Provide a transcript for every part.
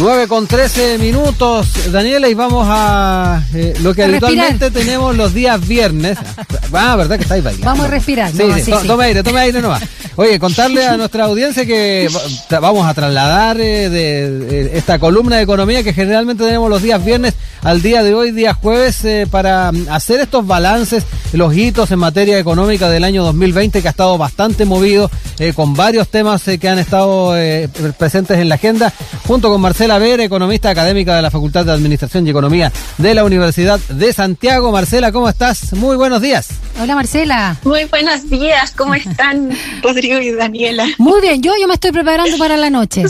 9 con 13 minutos, Daniela, y vamos a eh, lo que A habitualmente respirar. tenemos los días viernes. Ah, ¿verdad que estáis bailando? Vamos a respirar. Sí, no, sí, sí, to- sí. tome aire, tome aire nomás. Oye, contarle a nuestra audiencia que vamos a trasladar eh, de, de esta columna de economía que generalmente tenemos los días viernes al día de hoy, día jueves, eh, para mm, hacer estos balances, los hitos en materia económica del año 2020 que ha estado bastante movido, con varios temas que han estado pre- presentes en la agenda, junto con Marcela Vera, economista académica de la Facultad de Administración y Economía de la Universidad de Santiago. Marcela, ¿cómo estás? Muy buenos días. Hola Marcela. Muy buenos días, ¿cómo están Rodrigo y Daniela? Muy bien, yo, yo me estoy preparando para la noche.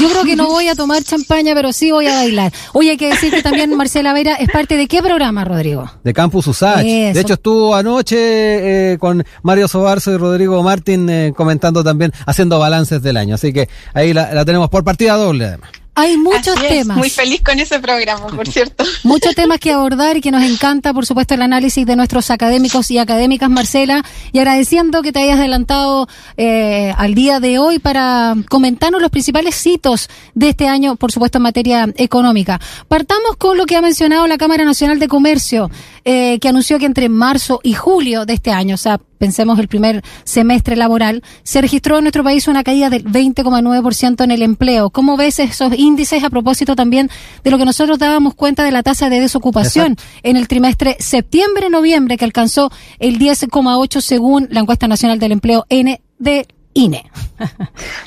Yo creo que no voy a tomar champaña, pero sí voy a bailar. Oye, hay que decir que también Marcela Vera es parte de qué programa, Rodrigo? de Campus Usach. Eso. De hecho, estuvo anoche eh, con Mario Sobarzo y Rodrigo Martín eh, comentando también, haciendo balances del año. Así que ahí la, la tenemos por partida doble, además. Hay muchos Así es, temas. Muy feliz con ese programa, por cierto. Muchos temas que abordar y que nos encanta, por supuesto, el análisis de nuestros académicos y académicas, Marcela, y agradeciendo que te hayas adelantado eh, al día de hoy para comentarnos los principales hitos de este año, por supuesto, en materia económica. Partamos con lo que ha mencionado la Cámara Nacional de Comercio, eh, que anunció que entre marzo y julio de este año, o sea, pensemos el primer semestre laboral, se registró en nuestro país una caída del 20,9% en el empleo. ¿Cómo ves esos índices a propósito también de lo que nosotros dábamos cuenta de la tasa de desocupación en el trimestre septiembre-noviembre que alcanzó el 10,8 según la encuesta nacional del empleo N de INE?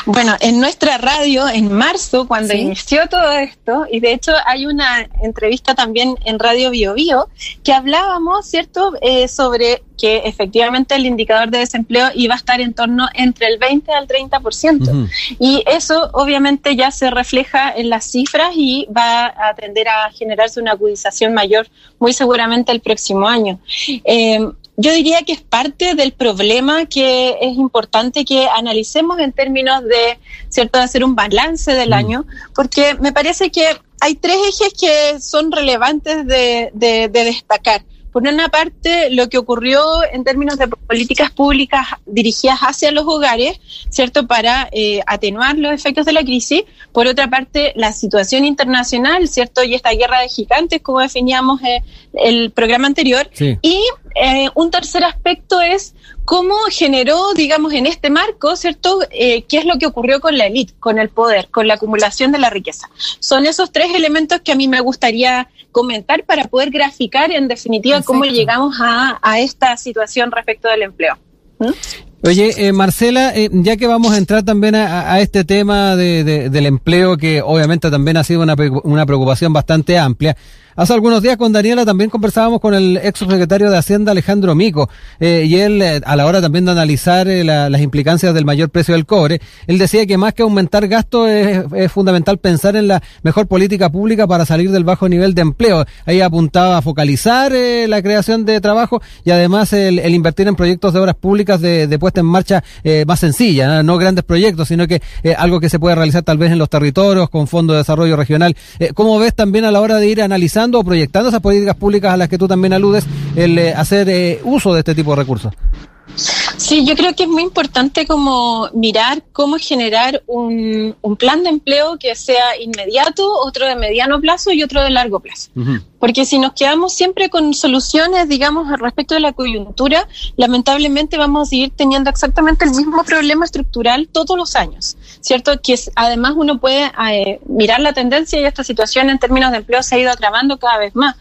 Bueno, en nuestra radio, en marzo, cuando Sí. inició todo esto, y de hecho hay una entrevista también en Radio Bio Bio, que hablábamos, ¿cierto?, Eh, sobre que efectivamente el indicador de desempleo iba a estar en torno entre el 20 al 30%. Ujú. Y eso obviamente ya se refleja en las cifras y va a tender a generarse una agudización mayor muy seguramente el próximo año. Eh, yo diría que es parte del problema que es importante que analicemos en términos de, ¿cierto?, de hacer un balance del Mm. año, porque me parece que hay tres ejes que son relevantes de, de- de destacar. Por una parte, lo que ocurrió en términos de políticas públicas dirigidas hacia los hogares, ¿cierto? Para eh, atenuar los efectos de la crisis. Por otra parte, la situación internacional, ¿cierto? Y esta guerra de gigantes, como definíamos eh, el programa anterior. Sí. Y eh, un tercer aspecto es cómo generó, digamos, en este marco, ¿cierto? Eh, ¿Qué es lo que ocurrió con la élite, con el poder, con la acumulación de la riqueza? Son esos tres elementos que a mí me gustaría comentar para poder graficar, en definitiva, cómo llegamos a, a esta situación respecto del empleo. ¿Mm? Oye, eh, Marcela, eh, ya que vamos a entrar también a, a este tema de, de- del empleo, que obviamente también ha sido una, una preocupación bastante amplia. Hace algunos días con Daniela también conversábamos con el ex secretario de Hacienda, Alejandro Mico, eh, y él, eh, a la hora también de analizar eh, la- las implicancias del mayor precio del cobre, él decía que más que aumentar gastos es, fundamental pensar en la mejor política pública para salir del bajo nivel de empleo. Ahí apuntaba a focalizar la creación de trabajo y además el, el invertir en proyectos de obras públicas de, puesta en marcha más sencilla, ¿no? grandes proyectos, sino que algo que se puede realizar tal vez en los territorios con Fondo de Desarrollo Regional. ¿Cómo ves también a la hora de ir analizando o proyectando esas políticas públicas a las que tú también aludes, el eh, hacer eh, uso de este tipo de recursos? Sí, yo creo que es muy importante como mirar cómo generar un, un plan de empleo que sea inmediato, otro de mediano plazo y otro de largo plazo. Porque si nos quedamos siempre con soluciones, digamos, al respecto de la coyuntura, lamentablemente vamos a seguir teniendo exactamente el mismo problema estructural todos los años, ¿cierto? Que es- además uno puede eh, mirar la tendencia y esta situación en términos de empleo se ha ido agravando cada vez más.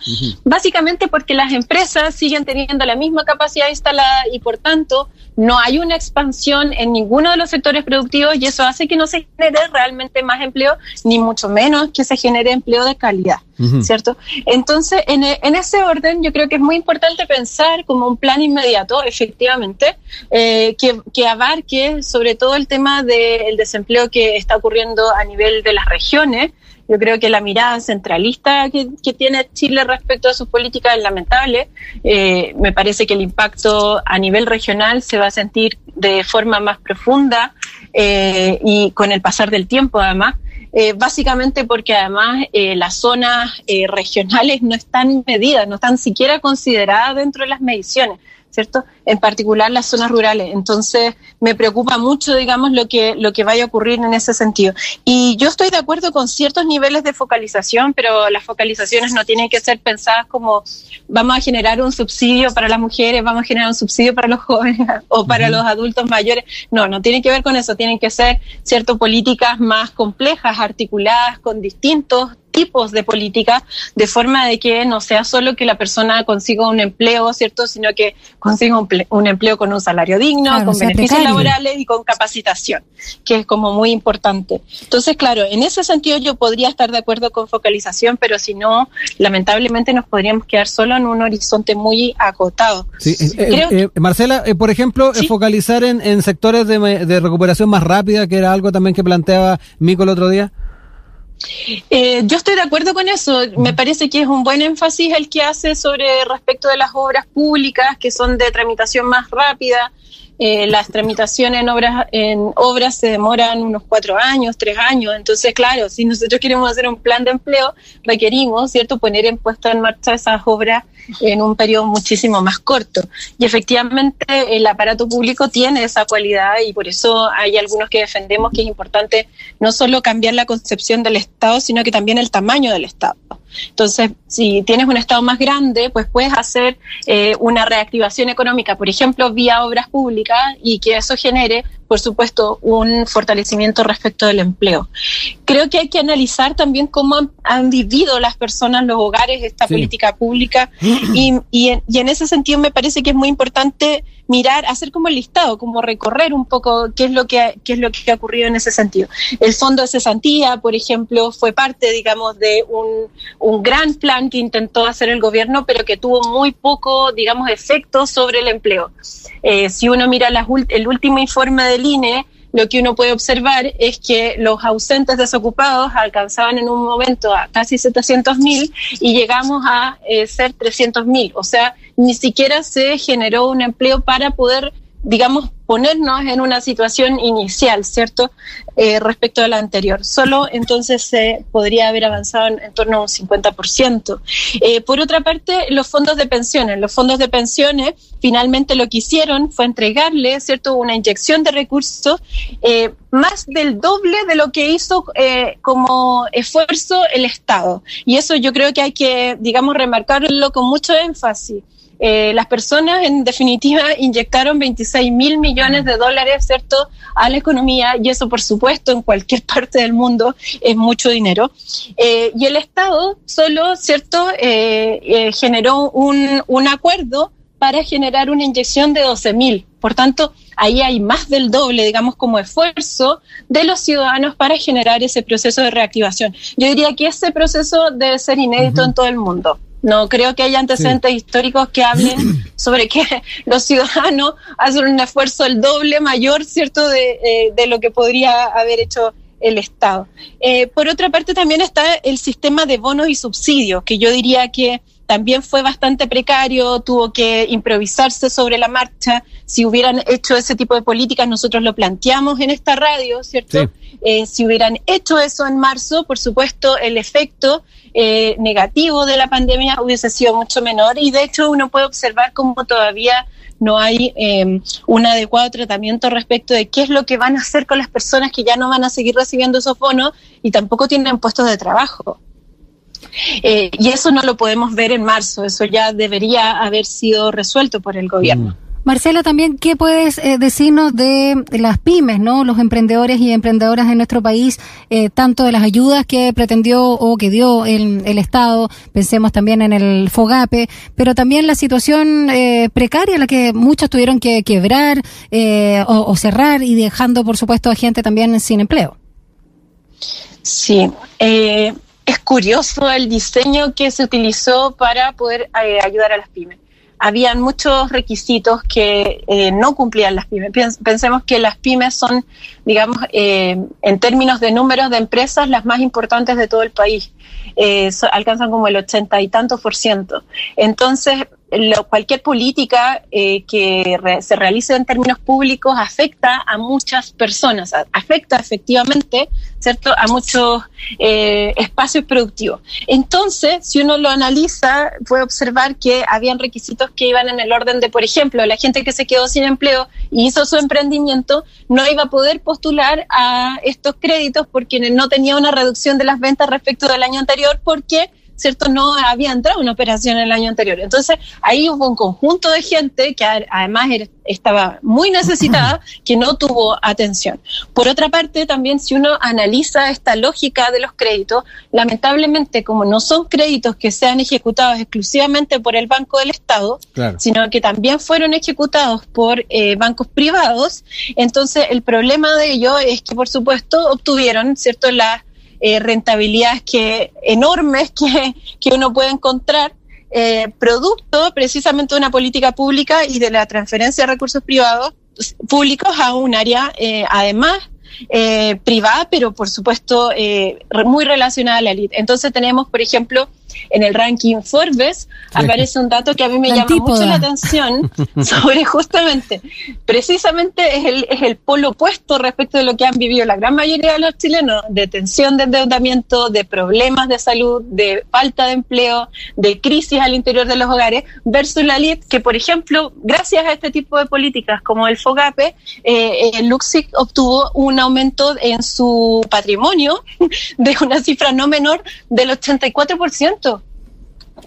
Básicamente porque las empresas siguen teniendo la misma capacidad instalada y por tanto no hay una expansión en ninguno de los sectores productivos y eso hace que no se genere realmente más empleo, ni mucho menos que se genere empleo de calidad. ¿Cierto? Entonces, en, e- en ese orden, yo creo que es muy importante pensar como un plan inmediato, efectivamente, eh, que, que abarque sobre todo el tema del desempleo que está ocurriendo a nivel de las regiones. Yo creo que la mirada centralista que, que tiene Chile respecto a sus políticas es lamentable. Eh, me parece que el impacto a nivel regional se va a sentir de forma más profunda eh, y con el pasar del tiempo, además. Eh, básicamente porque además eh, las zonas eh, regionales no están medidas, no están siquiera consideradas dentro de las mediciones. ¿Cierto? En particular las zonas rurales. Entonces, me preocupa mucho, digamos, lo que, lo que vaya a ocurrir en ese sentido. Y yo estoy de acuerdo con ciertos niveles de focalización, pero las focalizaciones no tienen que ser pensadas como vamos a generar un subsidio para las mujeres, vamos a generar un subsidio para los jóvenes o para los adultos mayores. No, no tiene que ver con eso, tienen que ser, cierto, políticas más complejas, articuladas con distintos tipos de política, de forma de que no sea solo que la persona consiga un empleo, ¿cierto? Sino que consiga un, empleo con un salario digno, con beneficios laborales y con capacitación, que es como muy importante. Entonces, claro, en ese sentido yo podría estar de acuerdo con focalización, pero si no, lamentablemente nos podríamos quedar solo en un horizonte muy acotado. Sí, eh, eh, eh, Marcela, por ejemplo, focalizar en, en sectores de, de recuperación más rápida, que era algo también que planteaba Mico el otro día. Eh, yo estoy de acuerdo con eso. Me parece que es un buen énfasis el que hace sobre respecto de las obras públicas que son de tramitación más rápida, eh, las tramitaciones en obras, en obras se demoran unos cuatro años, tres años. Entonces, claro, si nosotros queremos hacer un plan de empleo, requerimos, ¿cierto?, poner en puesto en marcha esas obras en un periodo muchísimo más corto. Y efectivamente, el aparato público tiene esa cualidad y por eso hay algunos que defendemos que es importante no solo cambiar la concepción del Estado, sino que también el tamaño del Estado. Entonces, si tienes un Estado más grande, pues puedes hacer eh, una reactivación económica, por ejemplo, vía obras públicas, y que eso genere, por supuesto, un fortalecimiento respecto del empleo. Creo que hay que analizar también cómo han, vivido las personas, los hogares, esta política pública, y, y, en, ese sentido me parece que es muy importante mirar, hacer como el listado, como recorrer un poco qué es lo que, qué es lo que ha ocurrido en ese sentido. El fondo de cesantía, por ejemplo, fue parte, digamos, de un, un gran plan que intentó hacer el gobierno, pero que tuvo muy poco, digamos, efecto sobre el empleo. Eh, si uno mira el último informe del INE, lo que uno puede observar es que los ausentes desocupados alcanzaban en un momento a casi 700 mil y llegamos a eh, ser 300 mil. O sea, ni siquiera se generó un empleo para poder, digamos, ponernos en una situación inicial, ¿cierto? Eh, respecto a la anterior. Solo entonces se podría haber avanzado en, torno a un 50%. Eh, por otra parte, los fondos de pensiones. Los fondos de pensiones finalmente lo que hicieron fue entregarle, ¿cierto?, una inyección de recursos eh, más del doble de lo que hizo como esfuerzo el Estado. Y eso yo creo que hay que, digamos, remarcarlo con mucho énfasis. Eh, las personas, en definitiva, inyectaron 26 mil millones de dólares, ¿cierto?, a la economía, y eso, por supuesto, en cualquier parte del mundo es mucho dinero. Eh, y el Estado solo, ¿cierto?, eh, generó un, un acuerdo para generar una inyección de 12 mil. Por tanto, ahí hay más del doble, digamos, como esfuerzo de los ciudadanos para generar ese proceso de reactivación. Yo diría que ese proceso debe ser inédito en todo el mundo. No creo que haya antecedentes históricos que hablen sobre que los ciudadanos hacen un esfuerzo el doble mayor, ¿cierto?, de, eh, de lo que podría haber hecho el Estado. Eh, por otra parte, también está el sistema de bonos y subsidios, que yo diría que también fue bastante precario, tuvo que improvisarse sobre la marcha. Si hubieran hecho ese tipo de políticas, nosotros lo planteamos en esta radio, ¿cierto? Eh, si hubieran hecho eso en marzo, por supuesto, el efecto eh, negativo de la pandemia hubiese sido mucho menor y de hecho uno puede observar cómo todavía no hay eh, un adecuado tratamiento respecto de qué es lo que van a hacer con las personas que ya no van a seguir recibiendo esos bonos y tampoco tienen puestos de trabajo. Eh, y eso no lo podemos ver en marzo, eso ya debería haber sido resuelto por el gobierno. Mm. Marcela, también, ¿qué puedes eh, decirnos de las pymes, no los emprendedores y emprendedoras en nuestro país, eh, tanto de las ayudas que pretendió o que dio el, Estado, pensemos también en el FOGAPE, pero también la situación eh, precaria, la que muchos tuvieron que quebrar o, cerrar y dejando, por supuesto, a gente también sin empleo? Sí, es curioso el diseño que se utilizó para poder ayudar a las pymes habían muchos requisitos que eh, no cumplían las pymes. Pensemos que las pymes son, digamos, eh, en términos de números de empresas, las más importantes de todo el país. Eh, alcanzan como el ochenta y tantos por ciento. Entonces, cualquier política eh, que se realice en términos públicos afecta a muchas personas, afecta efectivamente, ¿cierto?, a muchos eh, espacios productivos. Entonces, si uno lo analiza, puede observar que habían requisitos que iban en el orden de, por ejemplo, la gente que se quedó sin empleo y hizo su emprendimiento no iba a poder postular a estos créditos porque no tenía una reducción de las ventas respecto del año anterior porque ¿cierto? No había entrado una operación el año anterior. Entonces, ahí hubo un conjunto de gente que además estaba muy necesitada, que no tuvo atención. Por otra parte, también si uno analiza esta lógica de los créditos, lamentablemente, como no son créditos que sean ejecutados exclusivamente por el Banco del Estado, sino que también fueron ejecutados por eh, bancos privados, entonces el problema de ello es que, por supuesto, obtuvieron, ¿cierto?, las eh, rentabilidades que, enormes que, que uno puede encontrar, eh, producto precisamente de una política pública y de la transferencia de recursos privados públicos a un área, eh, además, eh, privada, pero por supuesto eh, muy relacionada a la élite. Entonces tenemos, por ejemplo, en el ranking Forbes aparece un dato que a mí me llama mucho la atención sobre justamente, precisamente es el, es el polo opuesto respecto de lo que han vivido la gran mayoría de los chilenos, de tensión de endeudamiento, de problemas de salud, de falta de empleo, de crisis al interior de los hogares, versus la elite, que por ejemplo, gracias a este tipo de políticas como el FOGAPE, eh, eh Luxic obtuvo un aumento en su patrimonio de una cifra no menor del 84%.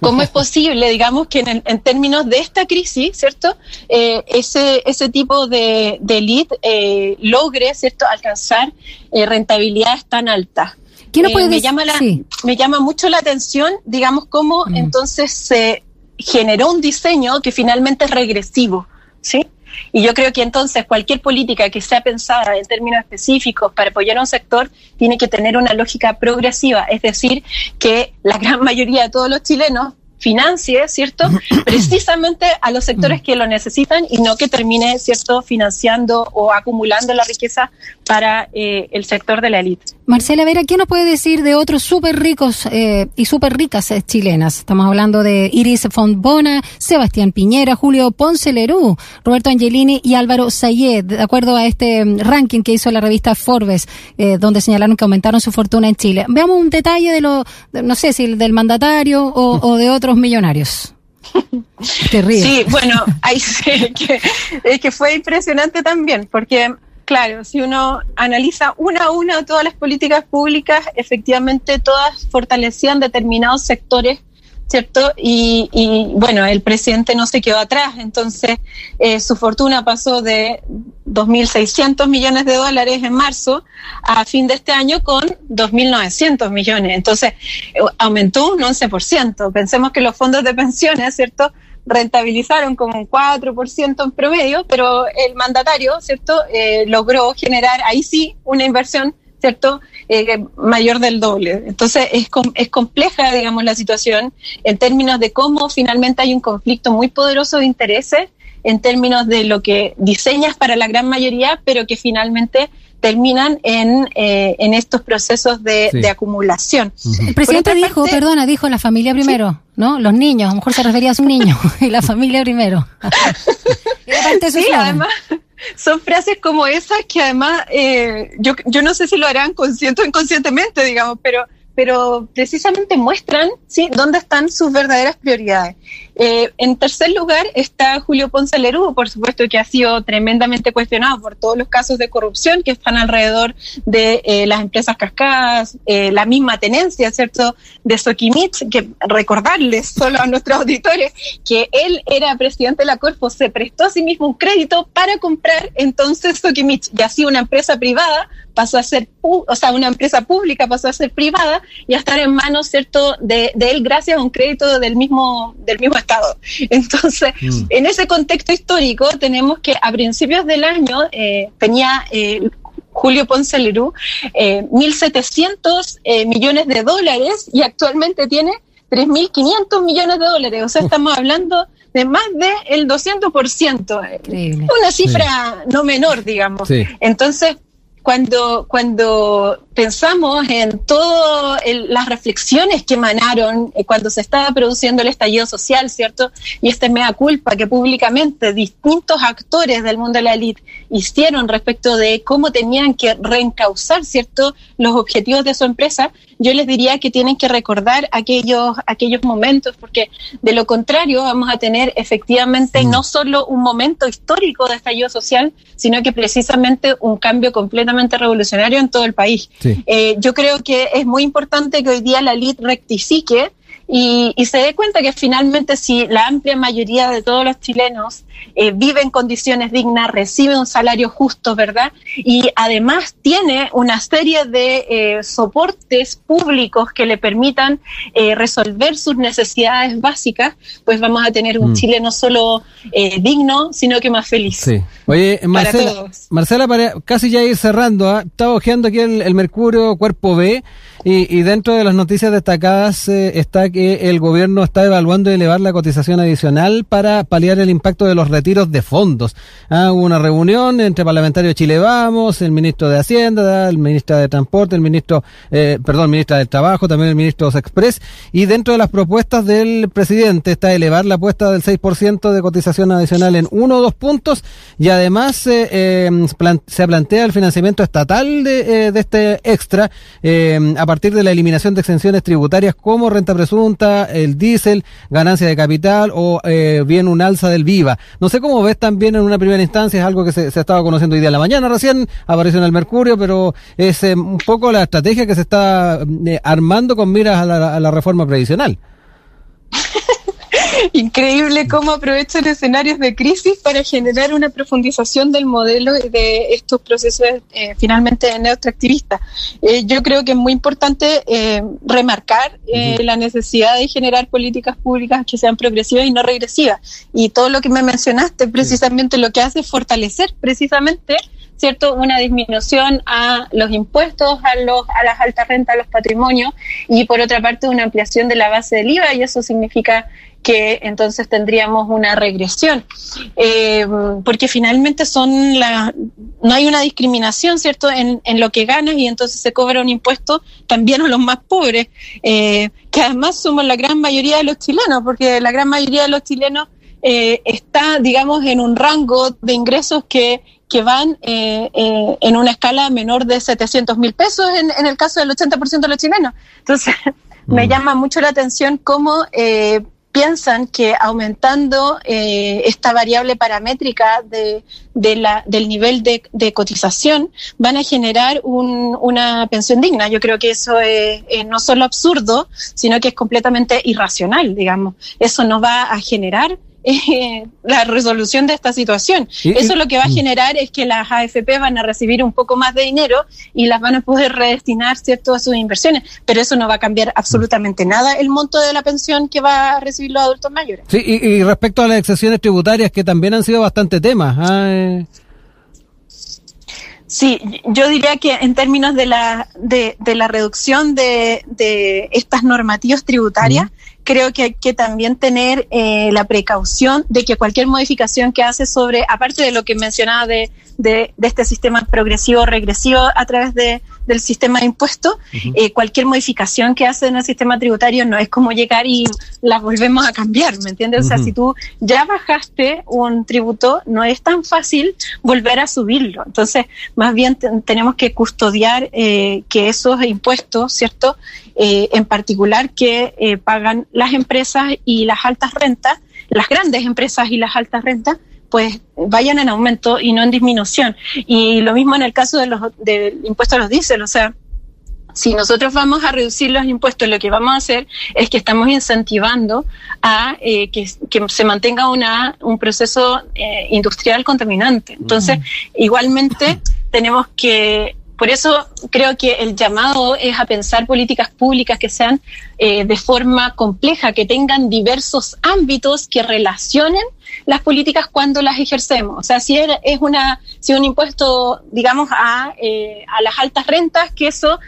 ¿Cómo es posible, digamos, que en, términos de esta crisis, ¿cierto? Eh, ese, ese tipo de, de elite eh, logre, ¿cierto?, alcanzar eh, rentabilidades tan altas. me, llama me llama mucho la atención, digamos, cómo mm. entonces se generó un diseño que finalmente es regresivo, ¿sí? Y yo creo que entonces cualquier política que sea pensada en términos específicos para apoyar a un sector tiene que tener una lógica progresiva, es decir, que la gran mayoría de todos los chilenos financie, ¿cierto? Precisamente a los sectores que lo necesitan y no que termine, ¿cierto?, financiando o acumulando la riqueza para eh, el sector de la élite. Marcela Vera, ¿qué nos puede decir de otros súper ricos eh, y súper ricas eh, chilenas? Estamos hablando de Iris Fontbona, Sebastián Piñera, Julio Ponce Lerú, Roberto Angelini y Álvaro Sayed, de acuerdo a este mm, ranking que hizo la revista Forbes, donde señalaron que aumentaron su fortuna en Chile. Veamos un detalle de lo, no sé si del mandatario o, de otros millonarios. Sí, bueno, ahí sí, que, es que fue impresionante también, porque Claro, si uno analiza una a una todas las políticas públicas, efectivamente todas fortalecían determinados sectores, ¿cierto? Y, bueno, el presidente no se quedó atrás, entonces eh, su fortuna pasó de 2.600 millones de dólares en marzo a fin de este año con 2.900 millones, entonces eh, aumentó un 11%. Pensemos que los fondos de pensiones, ¿cierto? Rentabilizaron como un 4% en promedio, pero el mandatario, ¿cierto?, eh, logró generar ahí sí una inversión, ¿cierto?, eh, mayor del doble. Entonces es, es compleja, digamos, la situación en términos de cómo finalmente hay un conflicto muy poderoso de intereses en términos de lo que diseñas para la gran mayoría, pero que finalmente terminan en, eh, en estos procesos de, acumulación. El presidente dijo, perdona, dijo la familia primero, ¿no? Los niños, a lo mejor se refería a su niño, y la familia primero. sí, además, son frases como esas que además, eh, yo, yo no sé si lo harán consciente o inconscientemente, digamos, pero pero precisamente muestran ¿sí? dónde están sus verdaderas prioridades. Eh, en tercer lugar está Julio Ponce Lerú, por supuesto que ha sido tremendamente cuestionado por todos los casos de corrupción que están alrededor de eh, las empresas cascadas, eh, la misma tenencia, ¿cierto?, de Soquimich, que recordarles solo a nuestros auditores que él era presidente de la Corpo, se prestó a sí mismo un crédito para comprar entonces Soquimich, y así una empresa privada pasó a ser, o sea, una empresa pública pasó a ser privada y a estar en manos, ¿cierto?, de, de él gracias a un crédito del mismo, del mismo Estado. Entonces, mm. en ese contexto histórico tenemos que a principios del año eh, tenía... Eh, Julio Ponce Lerú, eh, 1.700 eh, millones de dólares y actualmente tiene 3.500 millones de dólares. O sea, estamos hablando de más del 200%. Una cifra no menor, digamos. Entonces, cuando, cuando pensamos en todas las reflexiones que emanaron eh, cuando se estaba produciendo el estallido social, ¿cierto? Y esta mea culpa que públicamente distintos actores del mundo de la élite hicieron respecto de cómo tenían que reencauzar, ¿cierto?, los objetivos de su empresa, yo les diría que tienen que recordar aquellos, aquellos momentos, porque de lo contrario vamos a tener efectivamente no solo un momento histórico de estallido social, sino que precisamente un cambio completamente revolucionario en todo el país. Eh, yo creo que es muy importante que hoy día la elite rectifique y, se dé cuenta que finalmente si la amplia mayoría de todos los chilenos eh, vive en condiciones dignas, recibe un salario justo, ¿verdad? Y además tiene una serie de eh, soportes públicos que le permitan eh, resolver sus necesidades básicas, pues vamos a tener un mm. Chile no solo digno, sino que más feliz. Sí. Oye, Marcela, Marcela para casi ya ir cerrando, ¿ah? estaba ojeando aquí el, el Mercurio Cuerpo B. Y, dentro de las noticias destacadas eh, está que el gobierno está evaluando elevar la cotización adicional para paliar el impacto de los retiros de fondos. Ah, hubo una reunión entre parlamentarios de Chile Vamos, el ministro de Hacienda, el ministro de Transporte, el ministro, eh, perdón, ministra del Trabajo, también el ministro Express. Y dentro de las propuestas del presidente está elevar la apuesta del 6% de cotización adicional en uno o dos puntos y además eh, eh se plantea el financiamiento estatal de, de este extra a partir de la eliminación de exenciones tributarias como renta presunta, el diésel, ganancia de capital o eh, bien un alza del VIVA. No sé cómo ves también en una primera instancia, es algo que se, estaba conociendo hoy día en la mañana recién, apareció en el Mercurio, pero es eh, un poco la estrategia que se está eh, armando con miras a la, a la reforma previsional. Increíble cómo aprovechan escenarios de crisis para generar una profundización del modelo de estos procesos eh, finalmente neoextractivistas. Eh, yo creo que es muy importante eh, remarcar la necesidad de generar políticas públicas que sean progresivas y no regresivas. Y todo lo que me mencionaste, precisamente lo que hace es fortalecer precisamente ¿cierto? Una disminución a los impuestos, a, los, a las altas rentas, a los patrimonios y por otra parte una ampliación de la base del IVA y eso significa que entonces tendríamos una regresión, eh, porque finalmente son la, no hay una discriminación, ¿cierto?, en, en, lo que ganas y entonces se cobra un impuesto también a los más pobres, eh, que además somos la gran mayoría de los chilenos, porque la gran mayoría de los chilenos eh, está, digamos, en un rango de ingresos que, que van en una escala menor de 700 mil pesos en, en, el caso del 80% de los chilenos. Entonces, me mm. llama mucho la atención cómo piensan que aumentando eh, esta variable paramétrica de, de la, del nivel de, de, cotización van a generar un, una pensión digna. Yo creo que eso es, no solo absurdo, sino que es completamente irracional, digamos. Eso no va a generar eh, la resolución de esta situación. Eso lo que va a mm. generar es que las AFP van a recibir un poco más de dinero y las van a poder redestinar cierto a sus inversiones, pero eso no va a cambiar absolutamente nada el monto de la pensión que va a recibir los adultos mayores. Sí, y, respecto a las excepciones tributarias que también han sido bastante temas. ¿ah? Eh. Sí, yo diría que en términos de la, de, de la reducción de, de estas normativas tributarias, creo que hay que también tener eh, la precaución de que cualquier modificación que hace sobre, aparte de lo que mencionaba de, de, este sistema progresivo regresivo a través de, del sistema de impuestos, eh, cualquier modificación que hace en el sistema tributario no es como llegar y la volvemos a cambiar, ¿me entiendes? O sea, si tú ya bajaste un tributo, no es tan fácil volver a subirlo. Entonces, más bien tenemos que custodiar eh, que esos impuestos, ¿cierto? Eh, en particular que pagan las empresas y las altas rentas, las grandes empresas y las altas rentas, pues vayan en aumento y no en disminución. Y lo mismo en el caso de los, del impuesto a los diésel, o sea, si nosotros vamos a reducir los impuestos, lo que vamos a hacer es que estamos incentivando a eh, que, se mantenga una, un proceso industrial contaminante. Entonces, igualmente tenemos que por eso creo que el llamado es a pensar políticas públicas que sean eh, de forma compleja, que tengan diversos ámbitos que relacionen las políticas cuando las ejercemos. O sea, si es una, si un impuesto, digamos, a, eh, a las altas rentas, que eso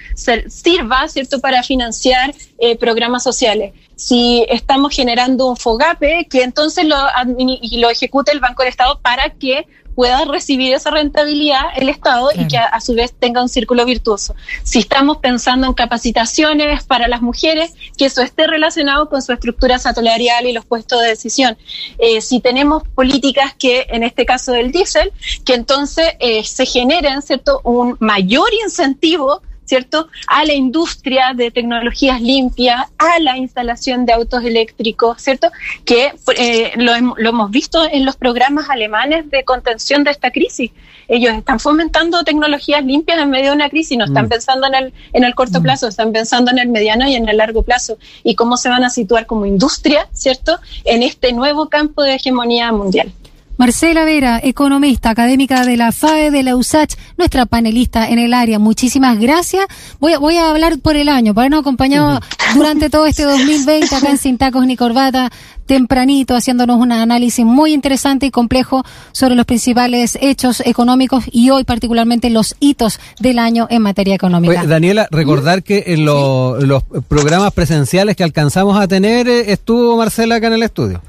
sirva, ¿cierto?, para financiar eh, programas sociales. Si estamos generando un FOGAPE, que entonces lo, y lo ejecute el Banco del Estado para que pueda recibir esa rentabilidad el Estado y que a, su vez tenga un círculo virtuoso. Si estamos pensando en capacitaciones para las mujeres, que eso esté relacionado con su estructura salarial y los puestos de decisión. Eh, si tenemos políticas que, en este caso del diésel, que entonces eh, se generen, ¿cierto?, un mayor incentivo ¿cierto? A la industria de tecnologías limpias, a la instalación de autos eléctricos, ¿cierto? Que eh, lo, hemos visto en los programas alemanes de contención de esta crisis. Ellos están fomentando tecnologías limpias en medio de una crisis, no están mm. pensando en el, en el corto mm. plazo, están pensando en el mediano y en el largo plazo y cómo se van a situar como industria, ¿cierto? En este nuevo campo de hegemonía mundial. Marcela Vera, economista, académica de la FAE, de la USACH, nuestra panelista en el área. Muchísimas gracias. Voy a, voy a hablar por el año, por habernos acompañado durante todo este 2020 acá en Sin Tacos ni Corbata, tempranito, haciéndonos un análisis muy interesante y complejo sobre los principales hechos económicos y hoy particularmente los hitos del año en materia económica. Daniela, recordar que en los programas presenciales que alcanzamos a tener eh, estuvo Marcela acá en el estudio.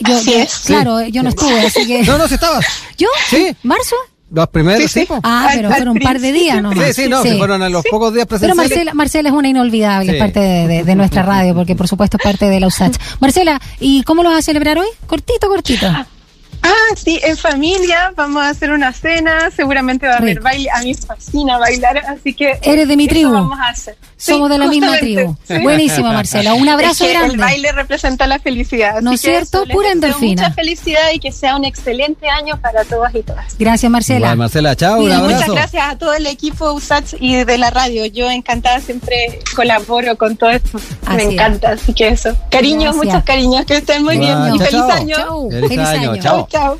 Yo, Claro, yo no estuve, así que. No, no, si estabas. ¿Yo? Sí. ¿Marzo? Los primeros, sí. Ah, pero fueron un par de días ¿no? Sí, sí, no, fueron a los pocos días presenciales. Pero Marcela, Marcela es una inolvidable, es parte de, de, nuestra radio, porque por supuesto es parte de la USACH. Marcela, ¿y cómo lo vas a celebrar hoy? Cortito, cortito. Ah, sí, en familia, vamos a hacer una cena, seguramente va a haber baile, a mí fascina bailar, así que... Eres de mi tribu. Vamos a hacer. Somos de la misma tribu. Buenísima, Marcela, un abrazo grande. El baile representa la felicidad. ¿No es cierto? Pura endorfina. Mucha felicidad y que sea un excelente año para todas y todas. Gracias, Marcela. Marcela, chao, un abrazo. Muchas gracias a todo el equipo USATS y de la radio. Yo encantada siempre colaboro con todo esto. me encanta, así que eso. Cariños, muchos cariños, que estén muy bien. Y feliz año. Feliz, año. Chao. Chao.